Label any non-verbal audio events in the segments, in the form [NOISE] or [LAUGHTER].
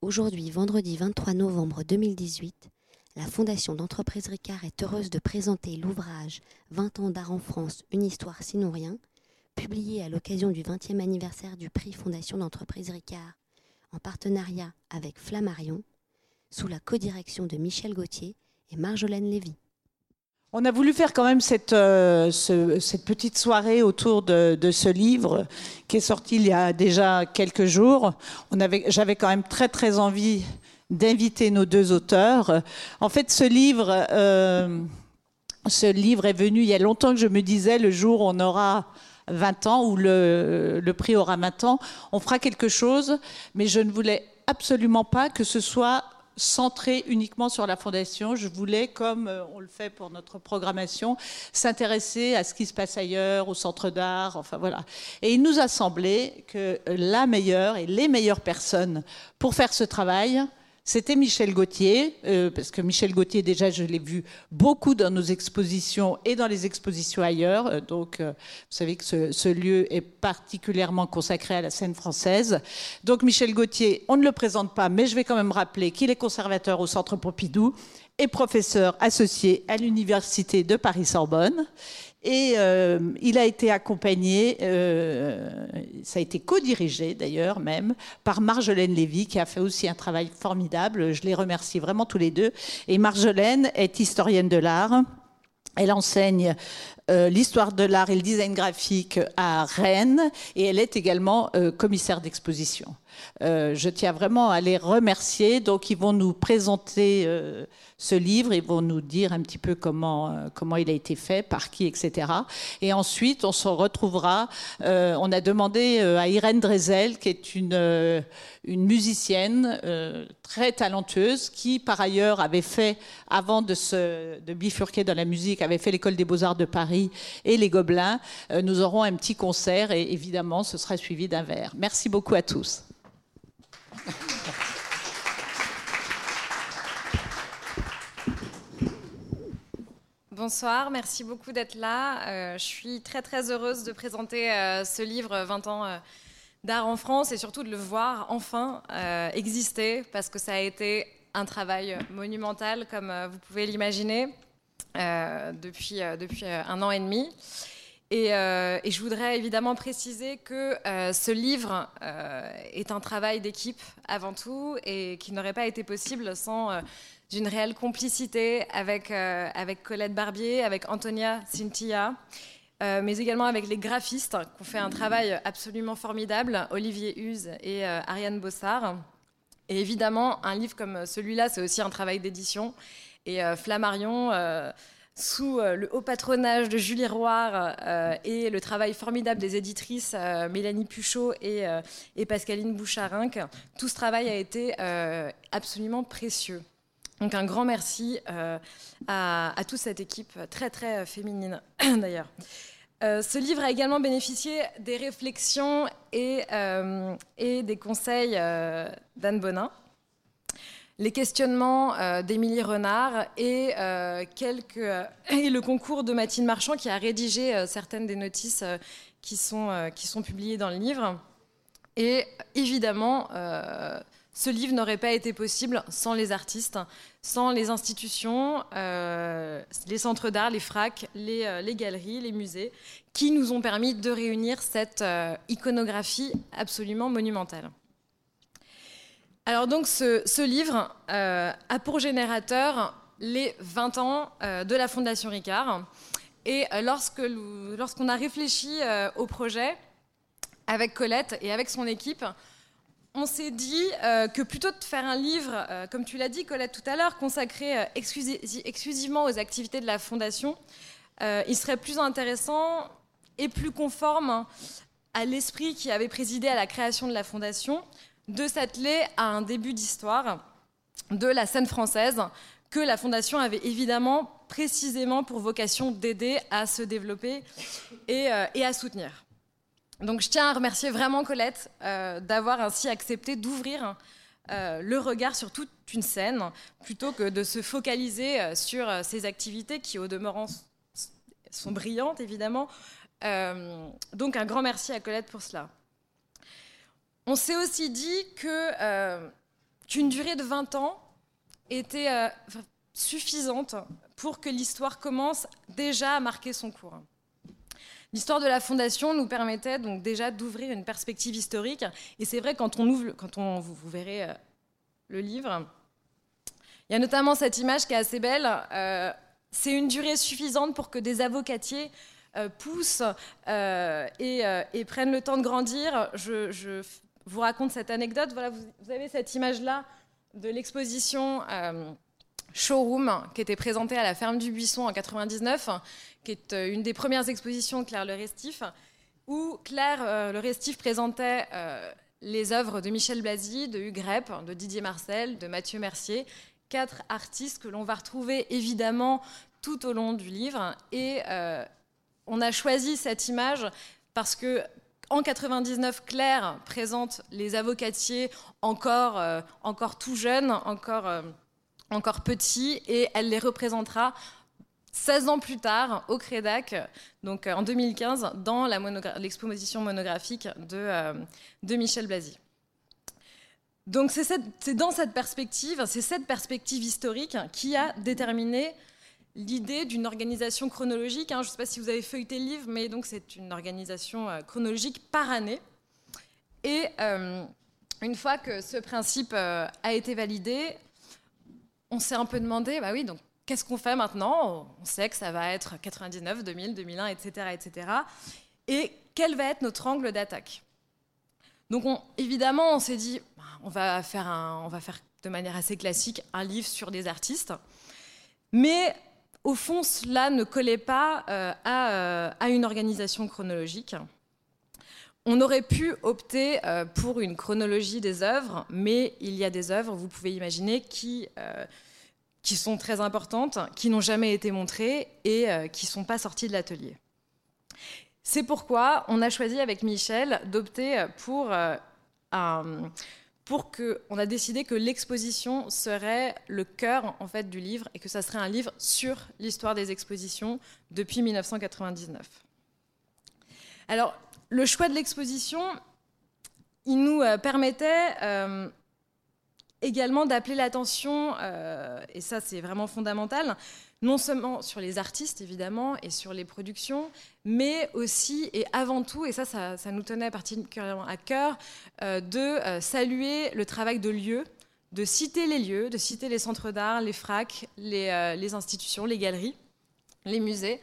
Aujourd'hui, vendredi 23 novembre 2018, la Fondation d'entreprise Ricard est heureuse de présenter l'ouvrage 20 ans d'art en France, une histoire sinon rien, publié à l'occasion du 20e anniversaire du prix Fondation d'entreprise Ricard, en partenariat avec Flammarion, sous la codirection de Michel Gauthier et Marjolaine Lévy. On a voulu faire quand même cette, euh, petite soirée autour de, de, ce livre qui est sorti il y a déjà quelques jours. J'avais quand même très très envie d'inviter nos deux auteurs. En fait, ce livre, euh, ce livre est venu il y a longtemps que je me disais le jour où on aura 20 ans, ou le, le prix aura 20 ans, on fera quelque chose, mais je ne voulais absolument pas que ce soit centré uniquement sur la fondation. Je voulais, comme euh, on le fait pour notre programmation, s'intéresser à ce qui se passe ailleurs, au centre d'art, enfin voilà. Et il nous a semblé que la meilleure et les meilleures personnes pour faire ce travail, c'était Michel Gauthier, euh, parce que Michel Gauthier, déjà, je l'ai vu beaucoup dans nos expositions et dans les expositions ailleurs. Euh, donc, euh, vous savez que ce, ce, lieu est particulièrement consacré à la scène française. Donc, Michel Gauthier, on ne le présente pas, mais je vais quand même rappeler qu'il est conservateur au Centre Pompidou et professeur associé à l'Université de Paris-Sorbonne. Et euh, il a été accompagné, euh, ça a été co-dirigé d'ailleurs même, par Marjolaine Lévy, qui a fait aussi un travail formidable. Je les remercie vraiment tous les deux. Et Marjolaine est historienne de l'art. Elle enseigne euh, l'histoire de l'art et le design graphique à Rennes et elle est également commissaire d'exposition. Euh, je tiens vraiment à les remercier. Donc, ils vont nous présenter euh, ce livre, ils vont nous dire un petit peu comment, euh, il a été fait, par qui, etc. Et ensuite, on se retrouvera. on a demandé à Irène Drezel, qui est une, musicienne très talentueuse, qui par ailleurs avait fait, avant de, de bifurquer dans la musique, avait fait l'école des beaux-arts de Paris et les Gobelins. nous aurons un petit concert et évidemment, ce sera suivi d'un verre. Merci beaucoup à tous. Bonsoir, merci beaucoup d'être là. Euh, je suis très très heureuse de présenter euh, ce livre 20 ans euh, d'art en France et surtout de le voir enfin exister parce que ça a été un travail monumental comme vous pouvez l'imaginer depuis, depuis un an et demi. Et, euh, et, je voudrais évidemment préciser que euh, ce livre euh, est un travail d'équipe avant tout et qui n'aurait pas été possible sans d'une réelle complicité avec, avec Colette Barbier, avec Antonia euh, mais également avec les graphistes qui ont fait un travail absolument formidable, Olivier Huse et Ariane Bossard. Et évidemment, un livre comme celui-là, c'est aussi un travail d'édition. Et Flammarion sous euh, le haut patronage de Julie Roire euh, et le travail formidable des éditrices euh, Mélanie Puchot et, Pascaline Boucharinck, tout ce travail a été absolument précieux. Donc un grand merci à, à, toute cette équipe très très féminine [CLEARS THROAT] d'ailleurs. ce livre a également bénéficié des réflexions et, et des conseils d'Anne Bonin les questionnements euh, d'Émilie Renard et, euh, euh, et le concours de Mathilde Marchand qui a rédigé certaines des notices qui, sont, publiées dans le livre. Et évidemment, ce livre n'aurait pas été possible sans les artistes, sans les institutions, les centres d'art, les FRAC, les, les, galeries, les musées, qui nous ont permis de réunir cette iconographie absolument monumentale. Alors donc ce, livre euh, a pour générateur les 20 ans euh, de la Fondation Ricard. Et euh, lorsque lorsqu'on a réfléchi au projet avec Colette et avec son équipe, on s'est dit que plutôt de faire un livre, comme tu l'as dit Colette tout à l'heure, consacré exclusi exclusivement aux activités de la Fondation, il serait plus intéressant et plus conforme à l'esprit qui avait présidé à la création de la Fondation, de s'atteler à un début d'histoire de la scène française que la Fondation avait évidemment précisément pour vocation d'aider à se développer et, euh, à soutenir. Donc je tiens à remercier vraiment Colette euh, d'avoir ainsi accepté d'ouvrir euh, le regard sur toute une scène plutôt que de se focaliser sur ces activités qui au demeurant sont brillantes évidemment. Donc un grand merci à Colette pour cela. On s'est aussi dit euh, qu'une durée de 20 ans était euh, suffisante pour que l'histoire commence déjà à marquer son cours. L'histoire de la fondation nous permettait donc déjà d'ouvrir une perspective historique. Et c'est vrai quand on ouvre, quand on, vous, verrez euh, le livre, il y a notamment cette image qui est assez belle. C'est une durée suffisante pour que des avocatiers poussent et, prennent le temps de grandir. Vous raconte cette anecdote. Voilà, vous, avez cette image-là de l'exposition Showroom qui était présentée à la ferme du Buisson en 99 qui est euh, une des premières expositions de Claire Le Restif, où Claire euh, Le Restif présentait euh, les œuvres de Michel Blasi, de Hugues Rep, de Didier Marcel, de Mathieu Mercier, quatre artistes que l'on va retrouver évidemment tout au long du livre. Et on a choisi cette image parce que en 99, Claire présente les avocatiers encore, encore tout jeunes, encore, encore petits, et elle les représentera 16 ans plus tard, au Crédac, donc euh, en 2015, dans l'exposition monographique de, euh, de Michel Blasi. Donc c'est dans cette perspective, c'est cette perspective historique qui a déterminé l'idée d'une organisation chronologique. Hein. Je ne sais pas si vous avez feuilleté le livre, mais donc c'est une organisation euh, chronologique par année. Et une fois que ce principe a été validé, on s'est un peu demandé, bah oui, donc qu'est-ce qu'on fait maintenant? On sait que ça va être 99, 2000, 2001, etc., etc. Et quel va être notre angle d'attaque? Donc, évidemment, on s'est dit, bah, on va, faire on va faire de manière assez classique un livre sur des artistes. Mais au fond, cela ne collait pas euh, euh, à, une organisation chronologique. On aurait pu opter euh, pour une chronologie des œuvres, mais il y a des œuvres, vous pouvez imaginer, qui qui sont très importantes, qui n'ont jamais été montrées et qui ne sont pas sorties de l'atelier. C'est pourquoi on a choisi avec Michel d'opter pour, euh, pour que, on a décidé que l'exposition serait le cœur en fait du livre et que ça serait un livre sur l'histoire des expositions depuis 1999. Alors, le choix de l'exposition, il nous euh, permettait également d'appeler l'attention, euh, et ça c'est vraiment fondamental, non seulement sur les artistes évidemment et sur les productions, mais aussi et avant tout, et ça ça, nous tenait particulièrement à cœur, euh, de euh, saluer le travail de lieu, de citer les lieux, de citer les centres d'art, les fracs, les, les, institutions, les galeries, les musées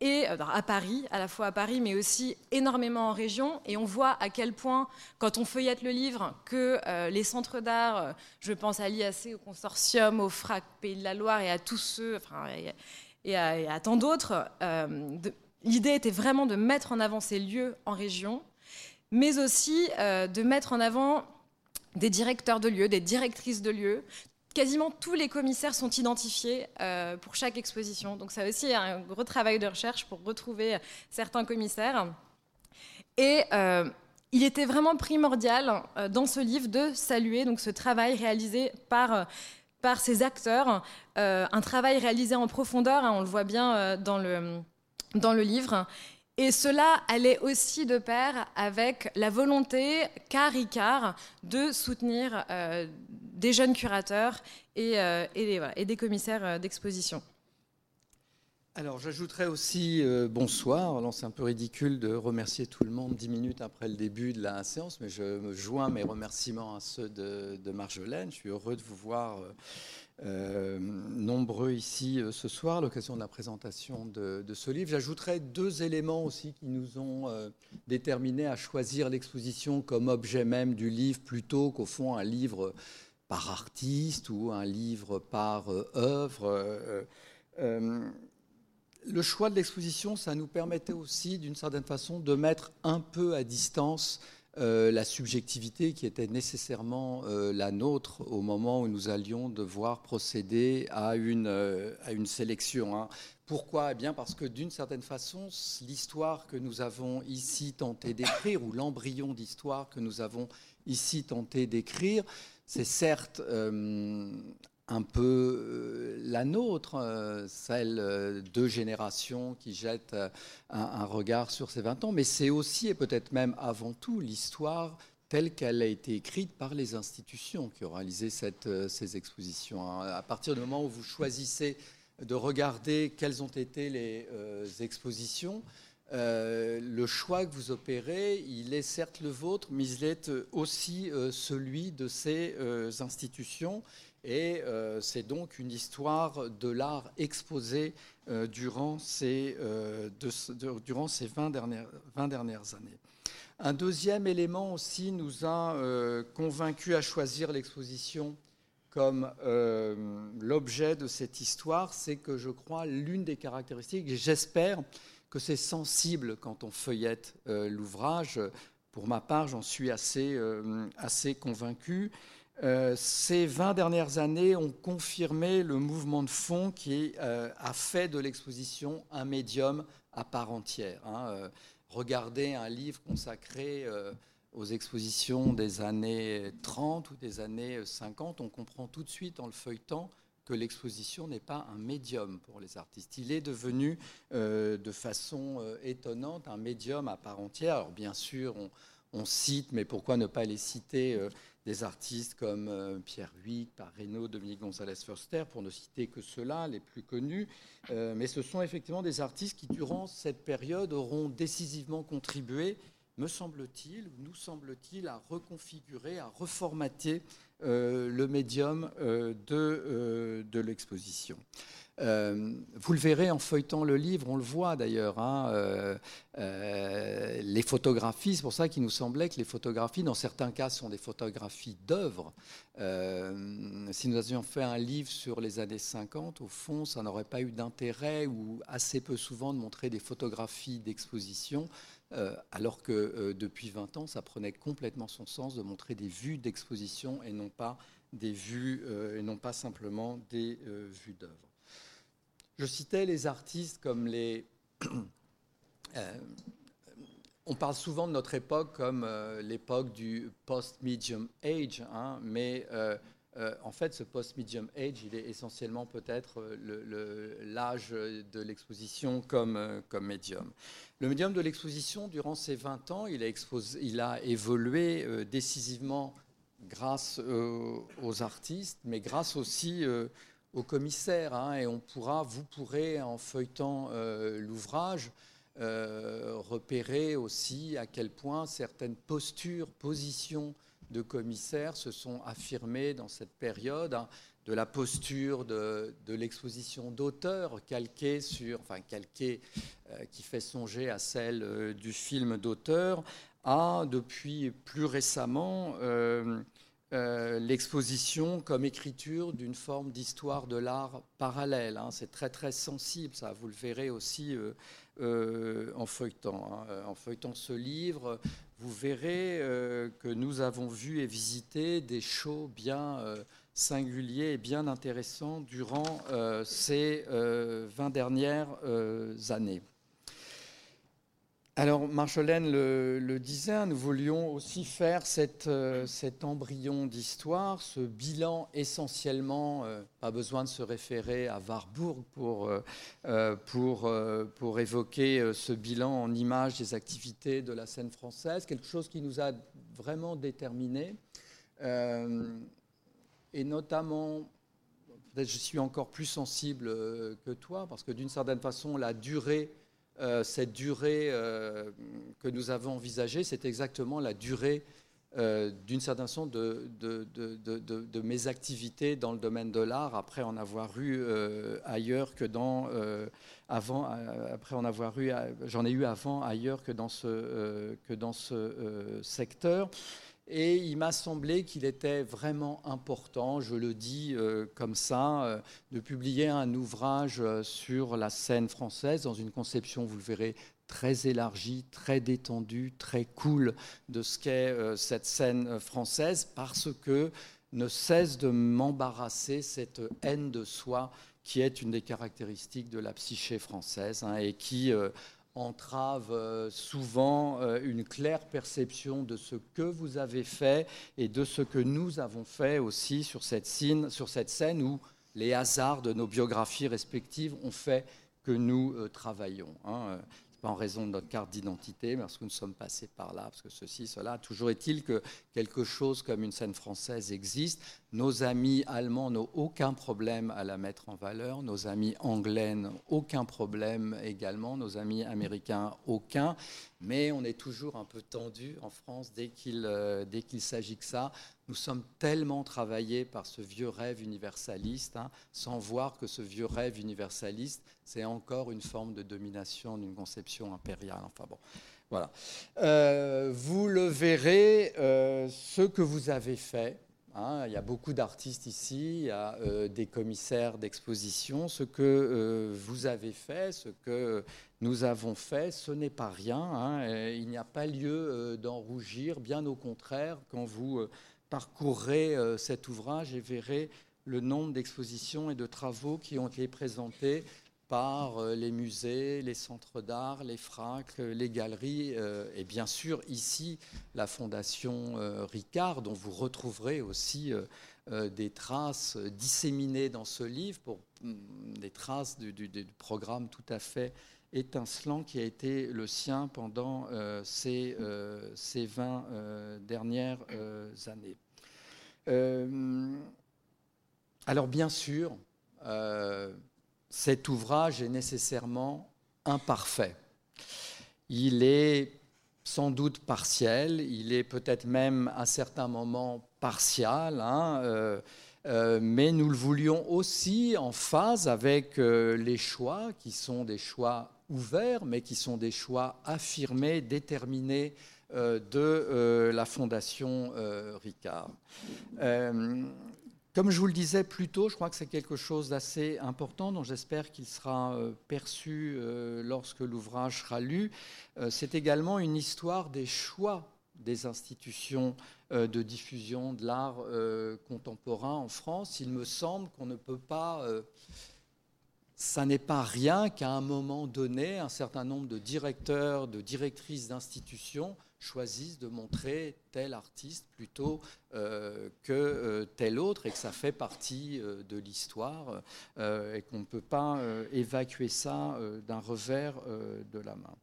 et euh, à Paris, à la fois à Paris, mais aussi énormément en région. Et on voit à quel point, quand on feuillette le livre, que euh, les centres d'art, euh, je pense à l'IAC, au Consortium, au FRAC Pays de la Loire et à tous ceux, enfin, et, à, tant d'autres, l'idée était vraiment de mettre en avant ces lieux en région, mais aussi de mettre en avant des directeurs de lieux, des directrices de lieux, quasiment tous les commissaires sont identifiés euh, pour chaque exposition. Donc ça aussi un gros travail de recherche pour retrouver certains commissaires. Et euh, il était vraiment primordial euh, dans ce livre de saluer donc, ce travail réalisé par, par ces acteurs, un travail réalisé en profondeur, hein, on le voit bien dans, le, dans le livre, et cela allait aussi de pair avec la volonté qu'a Ricard de soutenir euh, des jeunes curateurs et, euh, des commissaires euh, d'exposition. Alors j'ajouterais aussi bonsoir. Alors c'est un peu ridicule de remercier tout le monde dix minutes après le début de la séance, mais je me joins mes remerciements à ceux de, de Marjolaine. Je suis heureux de vous voir euh, nombreux ici euh, ce soir, à l'occasion de la présentation de, ce livre. J'ajouterai deux éléments aussi qui nous ont euh, déterminés à choisir l'exposition comme objet même du livre plutôt qu'au fond un livre par artiste ou un livre par œuvre. le choix de l'exposition, ça nous permettait aussi, d'une certaine façon, de mettre un peu à distance euh, la subjectivité qui était nécessairement euh, la nôtre au moment où nous allions devoir procéder à une, euh, à une sélection. Hein. Pourquoi? Eh bien parce que d'une certaine façon, l'histoire que nous avons ici tenté d'écrire, ou l'embryon d'histoire que nous avons ici tenté d'écrire, c'est certes un peu euh, la nôtre, euh, celle euh, de générations qui jettent un, regard sur ces 20 ans, mais c'est aussi et peut-être même avant tout l'histoire telle qu'elle a été écrite par les institutions qui ont réalisé ces expositions. Hein. À partir du moment où vous choisissez de regarder quelles ont été les expositions, euh, le choix que vous opérez, il est certes le vôtre, mais il est aussi euh, celui de ces euh, institutions. Et c'est donc une histoire de l'art exposée durant ces, durant ces 20, dernières, 20 dernières années. Un deuxième élément aussi nous a convaincus à choisir l'exposition comme l'objet de cette histoire, c'est que je crois l'une des caractéristiques, et j'espère que c'est sensible quand on feuillette euh, l'ouvrage. Pour ma part, j'en suis assez, euh, assez convaincu. Euh, ces 20 dernières années ont confirmé le mouvement de fond qui a fait de l'exposition un médium à part entière. Hein. regardez un livre consacré aux expositions des années 30 ou des années 50, on comprend tout de suite en le feuilletant que l'exposition n'est pas un médium pour les artistes. Il est devenu euh, de façon euh, étonnante un médium à part entière. Alors bien sûr, on, cite, mais pourquoi ne pas les citer, euh, des artistes comme Pierre Huyghe, Parreno, Dominique Gonzalez Foster, pour ne citer que ceux-là, les plus connus. mais ce sont effectivement des artistes qui, durant cette période, auront décisivement contribué me semble-t-il, nous semble-t-il, à reconfigurer, à reformater euh, le médium euh, de, euh, de l'exposition. vous le verrez en feuilletant le livre, on le voit d'ailleurs. Hein, les photographies, c'est pour ça qu'il nous semblait que les photographies, dans certains cas, sont des photographies d'œuvres. si nous avions fait un livre sur les années 50, au fond, ça n'aurait pas eu d'intérêt ou assez peu souvent de montrer des photographies d'exposition. Euh, alors que euh, depuis 20 ans, ça prenait complètement son sens de montrer des vues d'exposition et non pas des vues euh, et non pas simplement des vues d'œuvre. Je citais les artistes comme les [CLEARS THROAT] on parle souvent de notre époque comme l'époque du post-medium age, hein, mais en fait, ce post-medium age, il est essentiellement peut-être l'âge de l'exposition comme, comme médium. Le médium de l'exposition, durant ces 20 ans, il a, évolué euh, décisivement grâce euh, aux artistes, mais grâce aussi euh, aux commissaires. Hein, et on pourra, vous pourrez, en feuilletant l'ouvrage, repérer aussi à quel point certaines postures, positions de commissaires se sont affirmées dans cette période. Hein, de la posture de, l'exposition d'auteur calquée sur, enfin calquée, euh, qui fait songer à celle euh, du film d'auteur, à depuis plus récemment euh, l'exposition comme écriture d'une forme d'histoire de l'art parallèle. Hein. C'est très très sensible, ça. Vous le verrez aussi en feuilletant, hein. en feuilletant ce livre. Vous verrez que nous avons vu et visité des shows bien singulier et bien intéressant durant euh, ces 20 euh, dernières euh, années. Alors, Marjolaine le, disait, nous voulions aussi faire cet embryon d'histoire, ce bilan essentiellement, pas besoin de se référer à Warburg pour, pour, pour évoquer ce bilan en images des activités de la scène française, quelque chose qui nous a vraiment déterminés et notamment, peut-être je suis encore plus sensible euh, que toi, parce que d'une certaine façon, la durée, euh, cette durée euh, que nous avons envisagée, c'est exactement la durée d'une certaine façon de, mes activités dans le domaine de l'art, après en avoir eu ailleurs que dans avant, après en avoir eu, j'en ai eu avant ailleurs que dans ce que dans ce secteur. Et il m'a semblé qu'il était vraiment important, je le dis euh, comme ça, euh, de publier un ouvrage euh, sur la scène française dans une conception, vous le verrez, très élargie, très détendue, très cool de ce qu'est cette scène française, parce que ne cesse de m'embarrasser cette haine de soi qui est une des caractéristiques de la psyché française hein, et qui entrave euh, souvent euh, une claire perception de ce que vous avez fait et de ce que nous avons fait aussi sur cette scène, sur cette scène où les hasards de nos biographies respectives ont fait que nous euh, travaillons. Pas en raison de notre carte d'identité, mais parce que nous sommes passés par là, parce que ceci, cela. Toujours est-il que quelque chose comme une scène française existe. Nos amis allemands n'ont aucun problème à la mettre en valeur, nos amis anglais n'ont aucun problème également, nos amis américains aucun, mais on est toujours un peu tendu en France dès qu'il euh, s'agit que ça. Nous sommes tellement travaillés par ce vieux rêve universaliste, hein, sans voir que ce vieux rêve universaliste, c'est encore une forme de domination d'une conception impériale. Enfin bon, voilà. Euh, vous le verrez, euh, ce que vous avez fait. Hein, il y a beaucoup d'artistes ici, il y a euh, des commissaires d'exposition. Ce que vous avez fait, ce que nous avons fait, ce n'est pas rien. Hein, il n'y a pas lieu d'en rougir, bien au contraire, quand vous parcourrez euh, cet ouvrage et verrez le nombre d'expositions et de travaux qui ont été présentés par euh, les musées, les centres d'art, les fracs, les galeries, euh, et bien sûr ici la Fondation Ricard, dont vous retrouverez aussi des traces disséminées dans ce livre, pour, mm, des traces du, programme tout à fait étincelant qui a été le sien pendant ces, ces 20 dernières années. Euh, alors bien sûr, euh, cet ouvrage est nécessairement imparfait. Il est sans doute partiel, il est peut-être même à certains moments partial, hein, euh, mais nous le voulions aussi en phase avec les choix qui sont des choix ouverts, mais qui sont des choix affirmés, déterminés de euh, la Fondation euh, Ricard. Comme je vous le disais plus tôt, je crois que c'est quelque chose d'assez important dont j'espère qu'il sera perçu lorsque l'ouvrage sera lu. C'est également une histoire des choix des institutions de diffusion de l'art contemporain en France. Il me semble qu'on ne peut pas ça n'est pas rien qu'à un moment donné, un certain nombre de directeurs, de directrices d'institutions choisissent de montrer tel artiste plutôt euh, que euh, tel autre et que ça fait partie euh, de l'histoire et qu'on ne peut pas évacuer ça d'un revers de la main.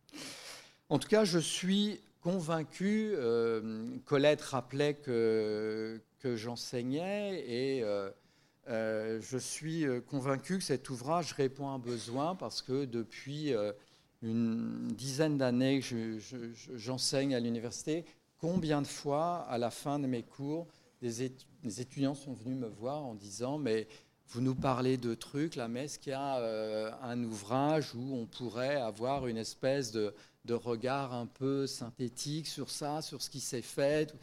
En tout cas, je suis convaincu, Colette rappelait que, que j'enseignais et je suis convaincu que cet ouvrage répond à un besoin parce que depuis une dizaine d'années que j'enseigne à l'université, combien de fois, à la fin de mes cours, des, étudiants sont venus me voir en disant Mais vous nous parlez de trucs, là, mais est-ce qu'il y a euh, un ouvrage où on pourrait avoir une espèce de, regard un peu synthétique sur ça, sur ce qui s'est fait?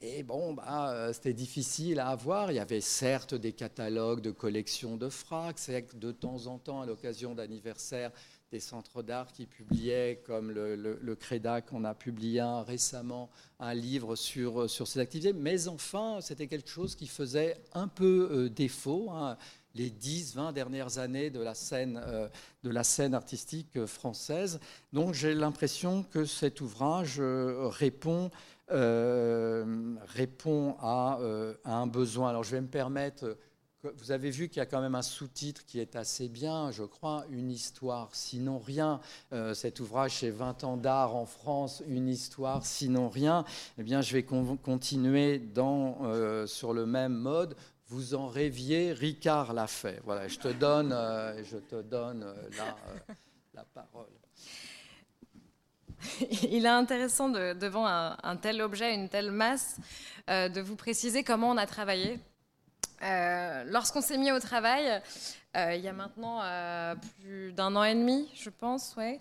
Et bon, bah, euh, c'était difficile à avoir. Il y avait certes des catalogues de collections de fracs, de temps en temps, à l'occasion d'anniversaires, des centres d'art qui publiaient, comme le, le, CREDAC, on a publié récemment un livre sur, sur ces activités. Mais enfin, c'était quelque chose qui faisait un peu euh, défaut. Hein. les 10-20 dernières années de la scène, euh, de la scène artistique française. Donc j'ai l'impression que cet ouvrage euh, répond, répond à, un besoin. Alors je vais me permettre vous avez vu qu'il y a quand même un sous-titre qui est assez bien, je crois, Une histoire, sinon rien. Euh, cet ouvrage, c'est 20 ans d'art en France, Une histoire, sinon rien. Eh bien, je vais continuer euh, sur le même mode. Vous en rêviez, Ricard l'a fait. Voilà, je te donne, euh, je te donne la, parole. Il est intéressant de, devant un, tel objet, une telle masse, de vous préciser comment on a travaillé euh, lorsqu'on s'est mis au travail, euh, il y a maintenant euh, plus d'un an et demi, je pense, ouais,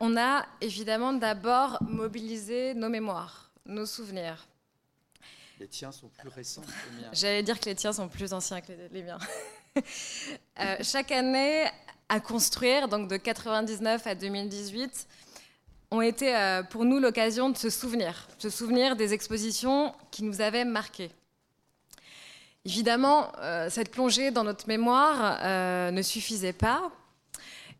on a évidemment d'abord mobilisé nos mémoires, nos souvenirs. Les tiens sont plus récents que les miens. J'allais dire que les tiens sont plus anciens que les, miens. [LAUGHS] chaque année à construire, donc de 99 à 2018, ont été pour nous l'occasion de se souvenir, de se souvenir des expositions qui nous avaient marqués. Évidemment, euh, cette plongée dans notre mémoire euh, ne suffisait pas.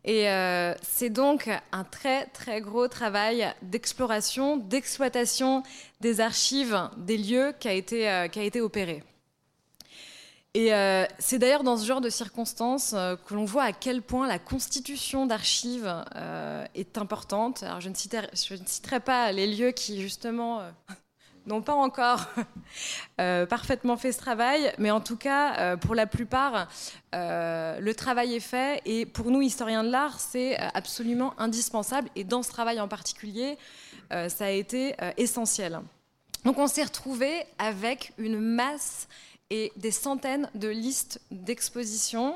Et euh, c'est donc un très très gros travail d'exploration, d'exploitation des archives, des lieux qui a été, qui a été opéré. Et c'est d'ailleurs dans ce genre de circonstances que l'on voit à quel point la constitution d'archives est importante. Alors je ne, citerai, pas les lieux qui justement n'ont pas encore [LAUGHS] parfaitement fait ce travail, mais en tout cas, pour la plupart, le travail est fait. Et pour nous, historiens de l'art, c'est absolument indispensable. Et dans ce travail en particulier, ça a été essentiel. Donc on s'est retrouvé avec une masse et des centaines de listes d'expositions,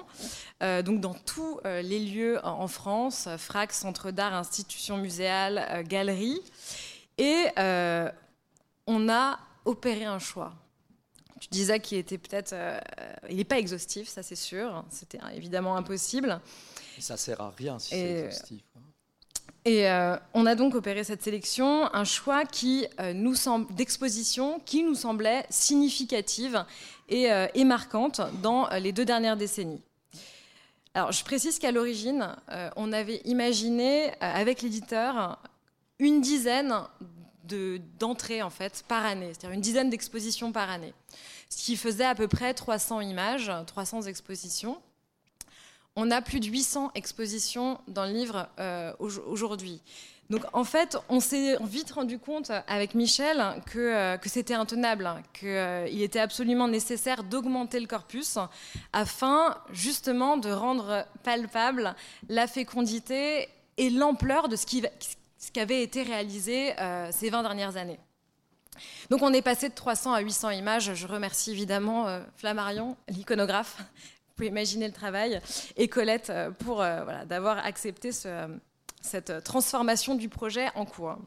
euh, donc dans tous euh, les lieux en France, FRAC, Centre d'art, institutions muséales, euh, galeries. Et euh, on a opéré un choix. Tu disais qu'il était peut-être. Euh, il n'est pas exhaustif, ça c'est sûr. C'était évidemment impossible. Et ça sert à rien si c'est exhaustif. Hein. Et euh, on a donc opéré cette sélection, un choix qui euh, nous semble d'exposition qui nous semblait significative et, euh, et, marquante dans les deux dernières décennies. Alors, je précise qu'à l'origine, euh, on avait imaginé avec l'éditeur une dizaine d'entrées en fait par année, c'est-à-dire une dizaine d'expositions par année, ce qui faisait à peu près 300 images, 300 expositions. On a plus de 800 expositions dans le livre euh, aujourd'hui. Donc en fait, on s'est vite rendu compte avec Michel que, euh, que c'était intenable, qu'il euh, était absolument nécessaire d'augmenter le corpus afin justement de rendre palpable la fécondité et l'ampleur de ce qui, ce qui, avait été réalisé euh, ces 20 dernières années. Donc on est passé de 300 à 800 images. Je remercie évidemment euh, Flammarion, l'iconographe, pouvez imaginer le travail, et Colette euh, pour d'avoir accepté ce, cette transformation du projet en cours.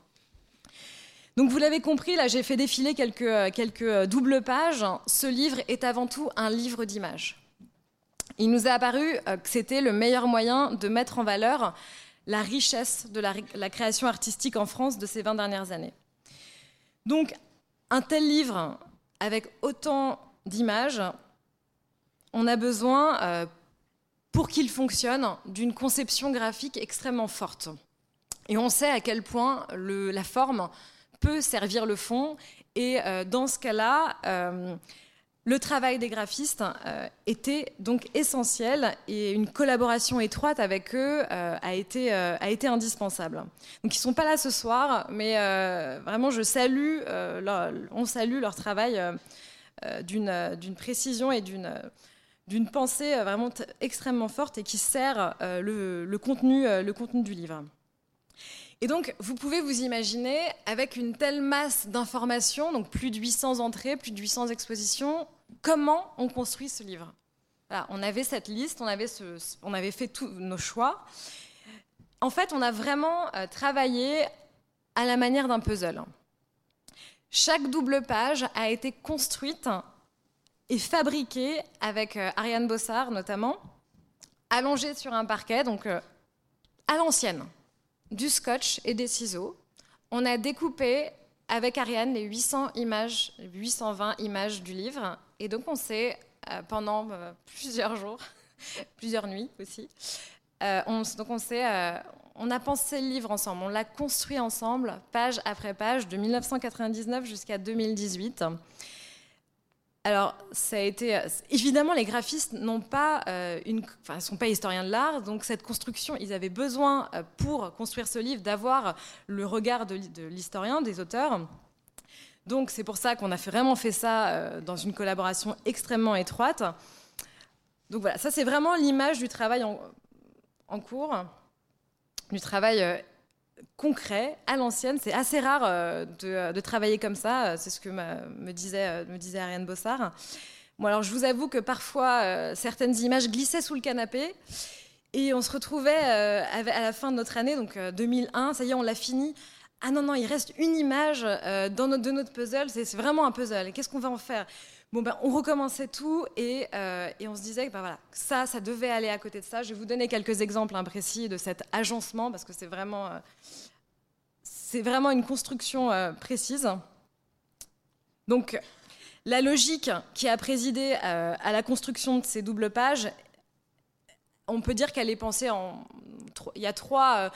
Donc vous l'avez compris, là j'ai fait défiler quelques, quelques doubles pages. Ce livre est avant tout un livre d'images. Il nous a apparu que c'était le meilleur moyen de mettre en valeur la richesse de la, création artistique en France de ces 20 dernières années. Donc un tel livre avec autant d'images on a besoin, euh, pour qu'il fonctionne, d'une conception graphique extrêmement forte. Et on sait à quel point la forme peut servir le fond. Et euh, dans ce cas-là, euh, le travail des graphistes euh, était donc essentiel et une collaboration étroite avec eux euh, a, été, euh, a été indispensable. Donc ils ne sont pas là ce soir, mais vraiment je salue, leur, on salue leur travail d'une précision et d'une pensée vraiment extrêmement forte et qui sert le contenu du livre. Et donc, vous pouvez vous imaginer, avec une telle masse d'informations, donc plus de 800 entrées, plus de 800 expositions, comment on construit ce livre? On avait cette liste, on avait, ce, on avait fait tous nos choix. En fait, on a vraiment euh, travaillé à la manière d'un puzzle. Chaque double page a été construite et fabriquée avec euh, Ariane Bossard notamment, allongée sur un parquet, donc euh, à l'ancienne du scotch et des ciseaux. On a découpé avec Ariane les 800 images, 820 images du livre. Et donc on s'est, euh, pendant euh, [LAUGHS] plusieurs jours, [LAUGHS] plusieurs nuits aussi, euh, on, s'est... On a pensé le livre ensemble, on l'a construit ensemble, page après page, de 1999 jusqu'à 2018. Alors, ça a été évidemment les graphistes n'ont pas euh, enfin, sont pas historiens de l'art, donc cette construction, ils avaient besoin euh, pour construire ce livre d'avoir le regard de, l'historien, des auteurs. Donc c'est pour ça qu'on a vraiment fait ça euh, dans une collaboration extrêmement étroite. Donc voilà, ça c'est vraiment l'image du travail en, en, cours, du travail euh, concret, à l'ancienne. C'est assez rare euh, de, de, travailler comme ça. C'est ce que me disait, me disait Ariane Bossard. Alors je vous avoue que parfois, euh, certaines images glissaient sous le canapé. Et on se retrouvait euh, à la fin de notre année, donc euh, 2001, ça y est, on l'a fini. Ah non, non, il reste une image euh, dans notre, de notre puzzle, c'est vraiment un puzzle. Qu'est-ce qu'on va en faire? Bon, ben, on recommençait tout et, euh, et on se disait que ben, voilà, ça, ça devait aller à côté de ça. Je vais vous donner quelques exemples imprécis de cet agencement parce que c'est vraiment, euh, vraiment une construction euh, précise. Donc, la logique qui a présidé à la construction de ces doubles pages, on peut dire qu'elle est pensée en. Il y a trois,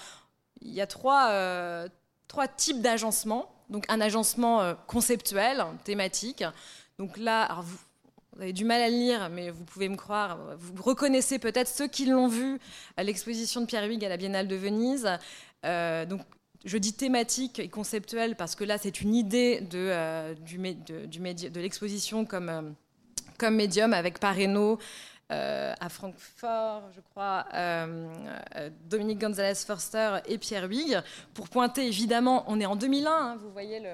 il y a trois, trois types d'agencement. Donc, un agencement conceptuel, thématique. Donc là, vous, avez du mal à le lire, mais vous pouvez me croire, vous reconnaissez peut-être ceux qui l'ont vu à l'exposition de Pierre Huyghe à la Biennale de Venise. donc, je dis thématique et conceptuelle parce que là, c'est une idée de, de l'exposition comme, comme médium avec Pareno, euh, à Francfort, je crois, euh, euh, Dominique Gonzalez Forster et Pierre Huyghe, pour pointer évidemment, on est en 2001, hein, vous voyez le,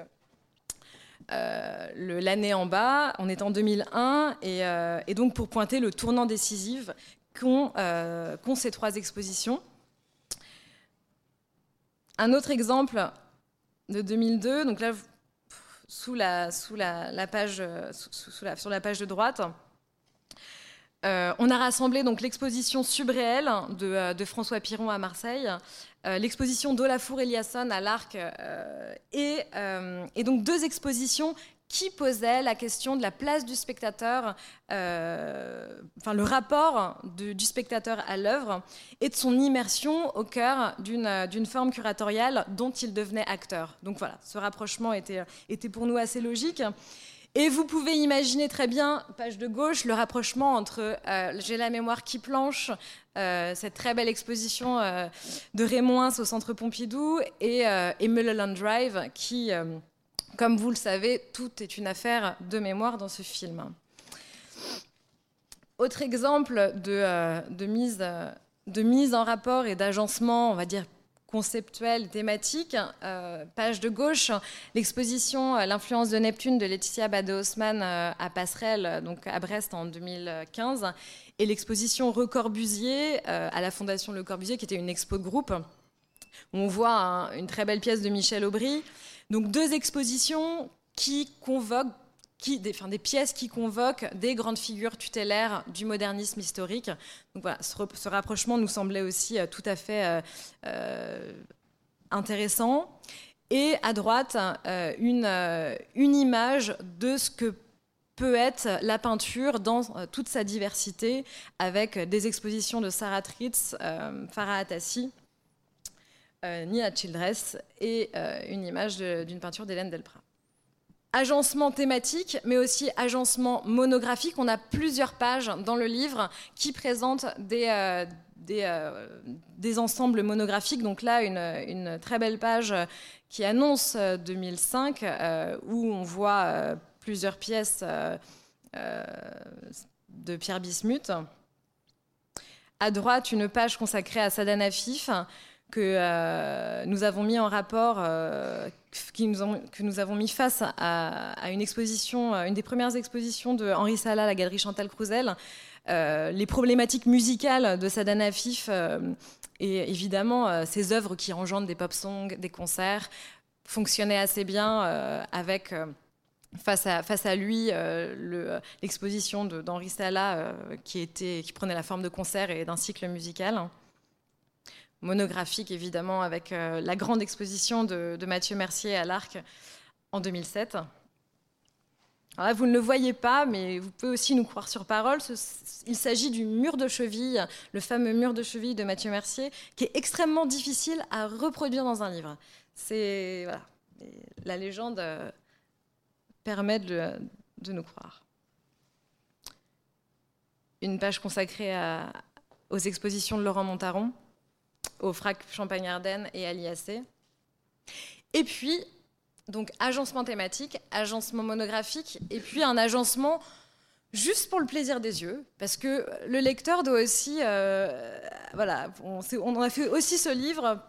l'année en bas, on est en 2001, et, donc pour pointer le tournant décisif qu'ont, ces trois expositions. Un autre exemple de 2002, donc là, sous la, sous la, page, sur la page de droite, euh, on a rassemblé donc l'exposition subréelle de, euh, de, François Piron à Marseille, euh, l'exposition d'Olafur Eliasson à l'Arc, et, donc deux expositions qui posaient la question de la place du spectateur, enfin le rapport du spectateur à l'œuvre et de son immersion au cœur d'une forme curatoriale dont il devenait acteur. Donc voilà, ce rapprochement était pour nous assez logique. Et vous pouvez imaginer très bien, page de gauche, le rapprochement entre euh, J'ai la mémoire qui planche, euh, cette très belle exposition euh, de Raymond au Centre Pompidou, et, et Mulholland Drive, qui, comme vous le savez, tout est une affaire de mémoire dans ce film. Autre exemple de, mise, de mise en rapport et d'agencement, on va dire, conceptuelle, thématique. Euh, page de gauche, l'exposition euh, L'influence de Neptune de Laetitia Bade-Haussmann euh, à Passerelle, donc à Brest en 2015, et l'exposition Recorbusier à la Fondation Le Corbusier, qui était une expo de groupe, où on voit une très belle pièce de Michel Aubry. Donc deux expositions qui convoquent des, pièces qui convoquent des grandes figures tutélaires du modernisme historique. Donc voilà, ce, rapprochement nous semblait aussi euh, tout à fait euh, euh, intéressant. Et à droite, une, une image de ce que peut être la peinture dans toute sa diversité, avec des expositions de Sarah Tritz, Farah Atassi, Nina Childress et une image d'une peinture d'Hélène Delprat agencement thématique, mais aussi agencement monographique. On a plusieurs pages dans le livre qui présentent des, euh, euh, ensembles monographiques. Donc là, une, très belle page qui annonce 2005, euh, où on voit plusieurs pièces de Pierre Bismuth. À droite, une page consacrée à Sadana Fif que nous avons mis en rapport que nous avons mis face à, une exposition, une des premières expositions de Henri Sala à la galerie Chantal Crouzel, euh, les problématiques musicales de Sadana Fif euh, et évidemment ces euh, œuvres qui engendrent des pop songs, des concerts, fonctionnaient assez bien avec face à, lui l'exposition d'Henri Sala qui prenait la forme de concert et d'un cycle musical monographique évidemment avec euh, la grande exposition de, Mathieu Mercier à l'Arc en 2007. vous ne le voyez pas, mais vous pouvez aussi nous croire sur parole. Il s'agit du mur de cheville, le fameux mur de cheville de Mathieu Mercier, qui est extrêmement difficile à reproduire dans un livre. C'est la légende euh, permet de, nous croire. Une page consacrée aux expositions de Laurent Montaron au FRAC Champagne-Ardenne et à l'IAC. Et puis, donc, agencement thématique, agencement monographique, et puis un agencement juste pour le plaisir des yeux, parce que le lecteur doit aussi, euh, voilà, on, a fait aussi ce livre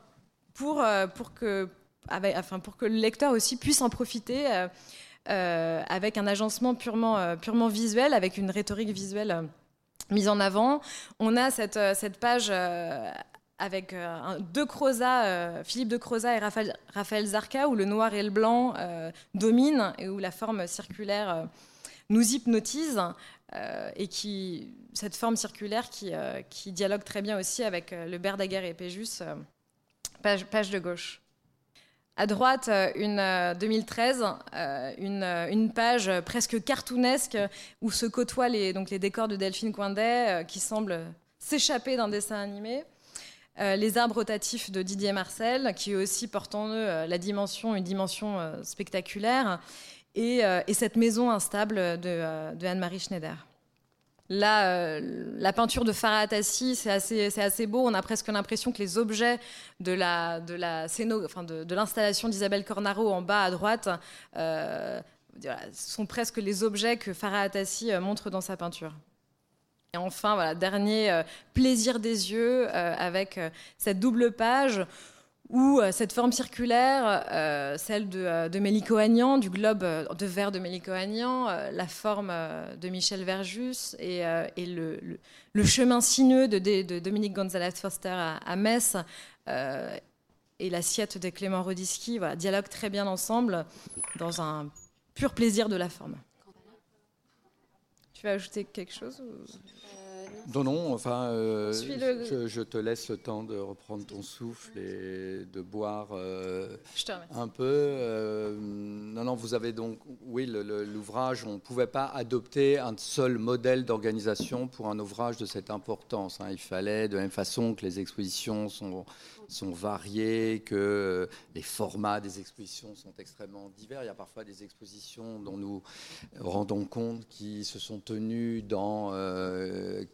pour, euh, pour, que, enfin, pour que le lecteur aussi puisse en profiter euh, avec un agencement purement, purement visuel, avec une rhétorique visuelle mise en avant. On a cette, cette page avec euh, deux Crozat, euh, Philippe de Crozat et Raphaël, Zarka, où le noir et le blanc euh, dominent et où la forme circulaire nous hypnotise, et qui, cette forme circulaire qui, qui, dialogue très bien aussi avec le Berdaguer et Péjus, page, de gauche. À droite, une 2013, une, une, page presque cartoonesque où se côtoient donc les décors de Delphine Coindet qui semblent s'échapper d'un dessin animé. Euh, les arbres rotatifs de Didier Marcel, qui aussi portent en eux euh, la dimension, une dimension euh, spectaculaire. et, cette maison instable de, Anne-Marie Schneider. Là, la peinture de Farah Atassi, c'est assez, beau. On a presque l'impression que les objets de, l'installation d'Isabelle Cornaro en bas à droite sont presque les objets que Farah Atassi montre dans sa peinture. Et enfin, voilà, dernier euh, plaisir des yeux euh, avec euh, cette double page où cette forme circulaire, celle de, de Mélico-Agnan, du globe de verre de Mélico-Agnan, la forme de Michel Verjus et, le, chemin sinueux de, de, Dominique Gonzalez Foster à, Metz et l'assiette de Clément Rodiski voilà, dialoguent très bien ensemble dans un pur plaisir de la forme. Tu veux ajouter quelque chose non, non, enfin, euh, je, te laisse le temps de reprendre ton souffle et de boire euh, un peu. Euh, non, non, vous avez donc, oui, l'ouvrage, on ne pouvait pas adopter un seul modèle d'organisation pour un ouvrage de cette importance. Hein. Il fallait, de la même façon que les expositions sont sont variés, que les formats des expositions sont extrêmement divers. Il y a parfois des expositions dont nous rendons compte qui se sont tenues dans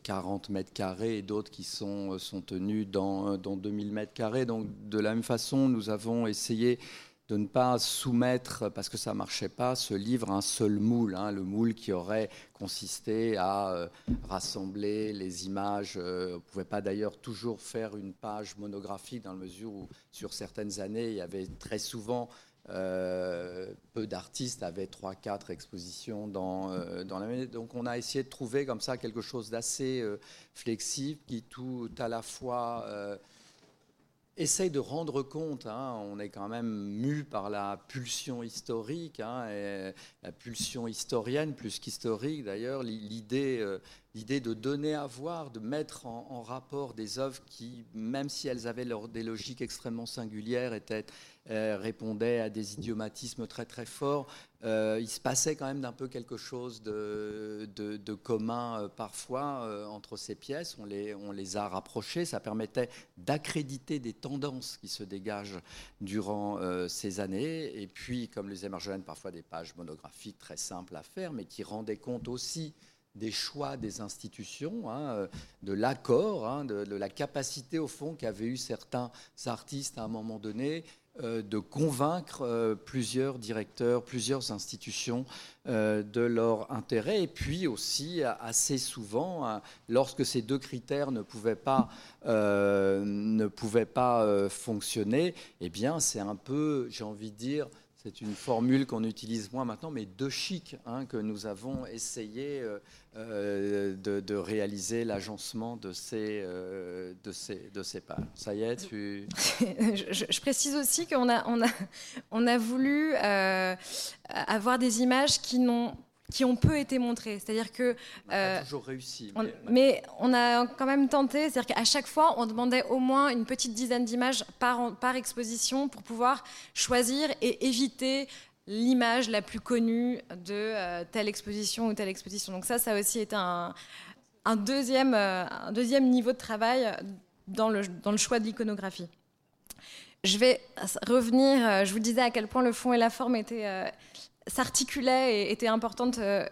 40 euh, mètres carrés et d'autres qui sont, sont tenues dans, dans 2000 mètres carrés. Donc de la même façon, nous avons essayé de ne pas soumettre, parce que ça ne marchait pas, ce livre à un seul moule, hein, le moule qui aurait consisté à euh, rassembler les images. Euh, on ne pouvait pas d'ailleurs toujours faire une page monographique dans la mesure où sur certaines années, il y avait très souvent euh, peu d'artistes avaient trois, quatre expositions dans, dans l'année. Donc on a essayé de trouver comme ça quelque chose d'assez flexible qui tout à la fois essaye de rendre compte, hein, on est quand même mu par la pulsion historique, hein, la pulsion historienne plus qu'historique d'ailleurs, l'idée euh, l'idée de donner à voir, de mettre en, rapport des œuvres qui, même si elles avaient des logiques extrêmement singulières, euh, répondaient à des idiomatismes très très forts, euh, il se passait quand même d'un peu quelque chose de, commun euh, parfois entre ces pièces. On les, a rapprochées, ça permettait d'accréditer des tendances qui se dégagent durant ces années. Et puis, comme les émergènes, parfois des pages monographiques très simples à faire, mais qui rendaient compte aussi des choix des institutions, hein, euh, de l'accord, hein, de, la capacité au fond qu'avaient eu certains artistes à un moment donné euh, de convaincre euh, plusieurs directeurs, plusieurs institutions de leur intérêt. Et puis aussi, assez souvent, hein, lorsque ces deux critères ne pouvaient pas, ne pouvaient pas fonctionner, eh bien, c'est un peu, j'ai envie de dire, c'est une formule qu'on utilise moins maintenant, mais de chic, hein, que nous avons essayé euh, euh, de, réaliser l'agencement de ces, euh, de, ces, de ces pages. Ça y est, tu... [LAUGHS] je, précise aussi qu'on a, on a, on a voulu avoir des images qui n'ont qui ont peu été montrées. C'est-à-dire que. On a euh, toujours réussi. Mais... On, a quand même tenté. C'est-à-dire qu'à chaque fois, on demandait au moins une petite dizaine d'images par, par exposition pour pouvoir choisir et éviter l'image la plus connue de euh, telle exposition ou telle exposition. Donc ça, ça a aussi été un, un deuxième, euh, un deuxième niveau de travail dans le, dans le choix de l'iconographie. Je vais revenir, je vous disais à quel point le fond et la forme étaient s'articulait et était importante, euh,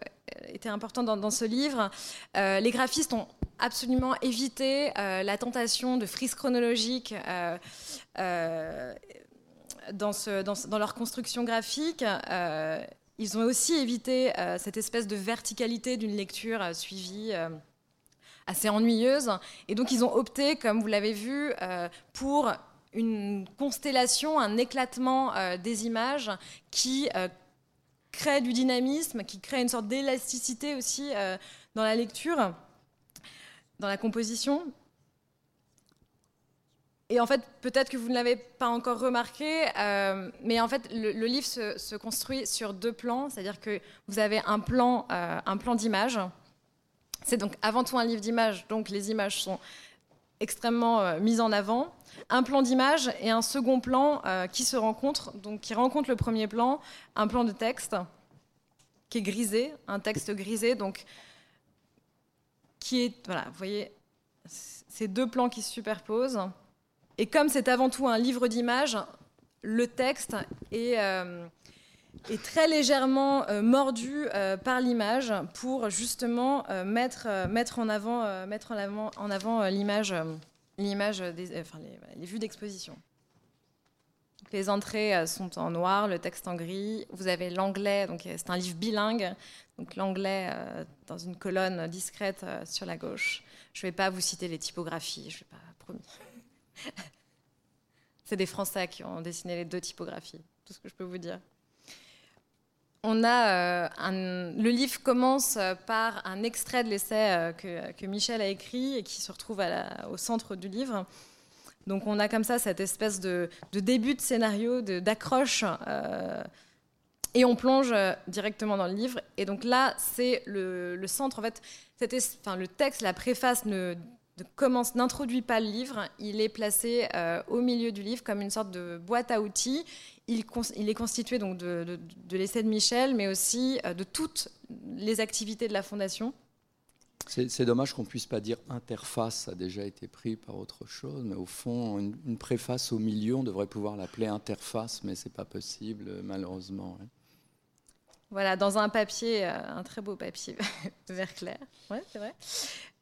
était important dans, ce livre. Euh, les graphistes ont absolument évité euh, la tentation de frise chronologique dans, leur construction graphique. ils ont aussi évité cette espèce de verticalité d'une lecture suivie assez ennuyeuse. Et donc ils ont opté, comme vous l'avez vu, pour une constellation, un éclatement des images qui crée du dynamisme, qui crée une sorte d'élasticité aussi euh, dans la lecture, dans la composition. Et en fait, peut-être que vous ne l'avez pas encore remarqué, euh, mais en fait, le, livre se, construit sur deux plans, c'est-à-dire que vous avez un plan, euh, un plan d'image. C'est donc avant tout un livre d'images, donc les images sont extrêmement mises en avant un plan d'image et un second plan euh, qui se rencontrent, donc qui rencontrent le premier plan, un plan de texte qui est grisé, un texte grisé, donc qui est, voilà, vous voyez, ces deux plans qui se superposent. Et comme c'est avant tout un livre d'images, le texte est, euh, est très légèrement mordu par l'image pour justement mettre, mettre en avant, mettre en avant, l'image, l'image des, enfin, les vues d'exposition. Les entrées euh, sont en noir, le texte en gris. Vous avez l'anglais, donc euh, c'est un livre bilingue, donc l'anglais euh, dans une colonne discrète sur la gauche. Je ne vais pas vous citer les typographies, je vais pas promis. [LAUGHS] c'est des Français qui ont dessiné les deux typographies, tout ce que je peux vous dire. On a le livre commence par un extrait de l'essai que, Michel a écrit et qui se retrouve au centre du livre. Donc on a comme ça cette espèce de, début de scénario, d'accroche, euh, et on plonge euh, directement dans le livre. Et donc là, c'est le, centre. En fait, le texte, la préface ne, commence, n'introduit pas le livre. Il est placé euh, au milieu du livre comme une sorte de boîte à outils. Il, il est constitué donc de, de l'essai de Michel, mais aussi de toutes les activités de la Fondation. C'est dommage qu'on ne puisse pas dire interface, ça a déjà été pris par autre chose, mais au fond, une, préface au milieu, on devrait pouvoir l'appeler interface, mais ce n'est pas possible, malheureusement. Voilà, dans un papier, euh, un très beau papier [LAUGHS] vert clair, ouais, c'est vrai.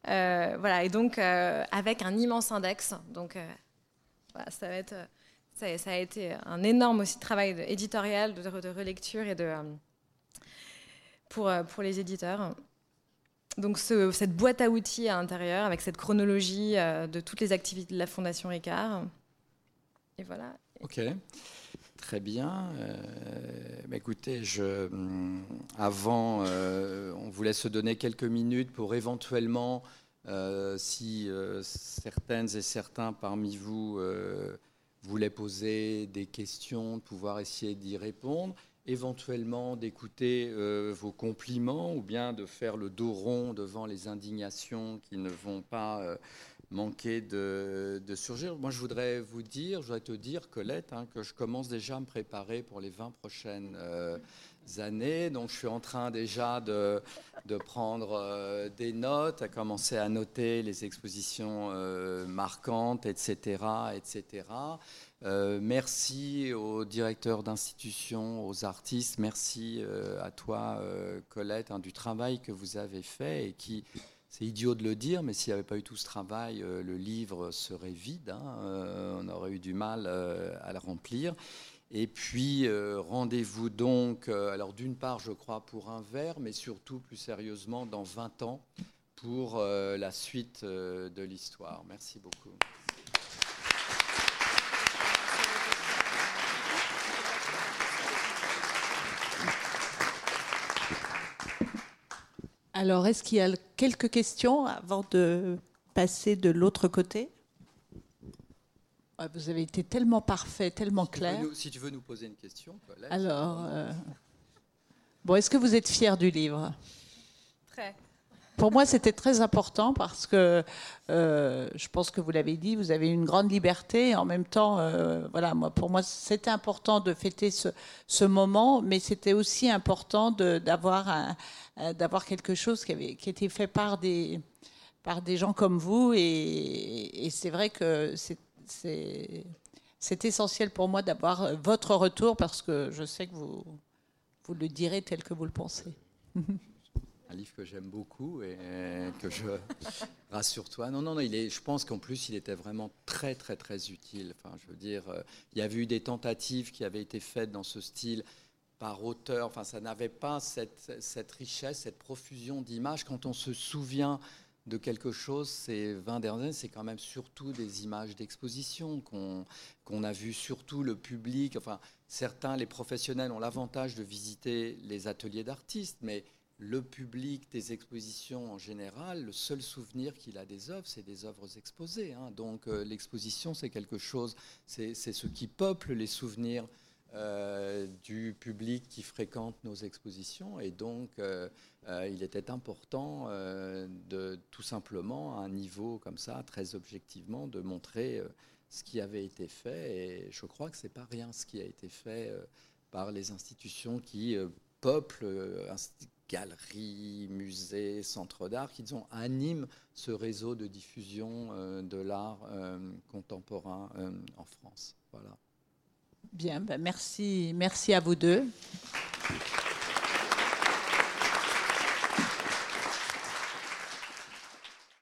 Euh, voilà, et donc euh, avec un immense index, donc voilà, ça a été un énorme aussi travail éditorial, de, relecture et de pour, pour les éditeurs. Donc cette boîte à outils à l'intérieur avec cette chronologie euh, de toutes les activités de la Fondation Ricard. Et voilà. Ok. Très bien. Euh, bah, écoutez, je, hum, avant, euh, on voulait se donner quelques minutes pour éventuellement, si certaines et certains parmi vous voulaient poser des questions, pouvoir essayer d'y répondre éventuellement d'écouter euh, vos compliments ou bien de faire le dos rond devant les indignations qui ne vont pas euh, manquer de, surgir. Moi, je voudrais vous dire, je voudrais te dire, Colette, hein, que je commence déjà à me préparer pour les 20 prochaines euh, années. Donc, je suis en train déjà de, prendre des notes, à commencer à noter les expositions marquantes, etc., etc. Euh, merci aux directeurs d'institutions, aux artistes. Merci euh, à toi, euh, Colette, hein, du travail que vous avez fait et qui, c'est idiot de le dire, mais s'il n'y avait pas eu tout ce travail, le livre serait vide. Hein, on aurait eu du mal à le remplir. Et puis, rendez-vous donc, alors d'une part, je crois, pour un verre, mais surtout, plus sérieusement, dans 20 ans, pour la suite de l'histoire. Merci beaucoup. Alors, est-ce qu'il y a quelques questions avant de passer de l'autre côté? Vous avez été tellement parfait, tellement clair. si tu veux nous poser une question. Alors, euh, bon, est-ce que vous êtes fier du livre? Très. Pour moi, c'était très important parce que euh, je pense que vous l'avez dit, vous avez une grande liberté. Et en même temps, euh, voilà, moi, pour moi, c'était important de fêter ce, ce moment, mais c'était aussi important d'avoir quelque chose qui, avait, qui était fait par des, par des gens comme vous. Et, c'est vrai que c'est essentiel pour moi d'avoir votre retour parce que je sais que vous, vous le direz tel que vous le pensez. un livre que j'aime beaucoup et que je [LAUGHS] rassure-toi. Non, non, non, il est, je pense qu'en plus, il était vraiment très, très, très utile. Enfin, je veux dire, euh, il y avait eu des tentatives qui avaient été faites dans ce style par auteur. Enfin, ça n'avait pas cette, richesse, cette profusion d'images. Quand on se souvient de quelque chose ces 20 dernières années, c'est quand même surtout des images d'exposition qu'on a vu, surtout le public. Enfin, certains, les professionnels, ont l'avantage de visiter les ateliers d'artistes, mais le public des expositions en général, le seul souvenir qu'il a des œuvres, c'est des œuvres exposées. Hein. Donc euh, l'exposition, c'est quelque chose, c'est ce qui peuple les souvenirs euh, du public qui fréquente nos expositions. Et donc, euh, euh, il était important de tout simplement, à un niveau comme ça, très objectivement, de montrer ce qui avait été fait. Et je crois que ce n'est pas rien ce qui a été fait par les institutions qui peuplent galeries, musées, centres d'art, qui disons, animent ce réseau de diffusion de l'art contemporain en France. Voilà. Bien, ben merci, merci à vous deux.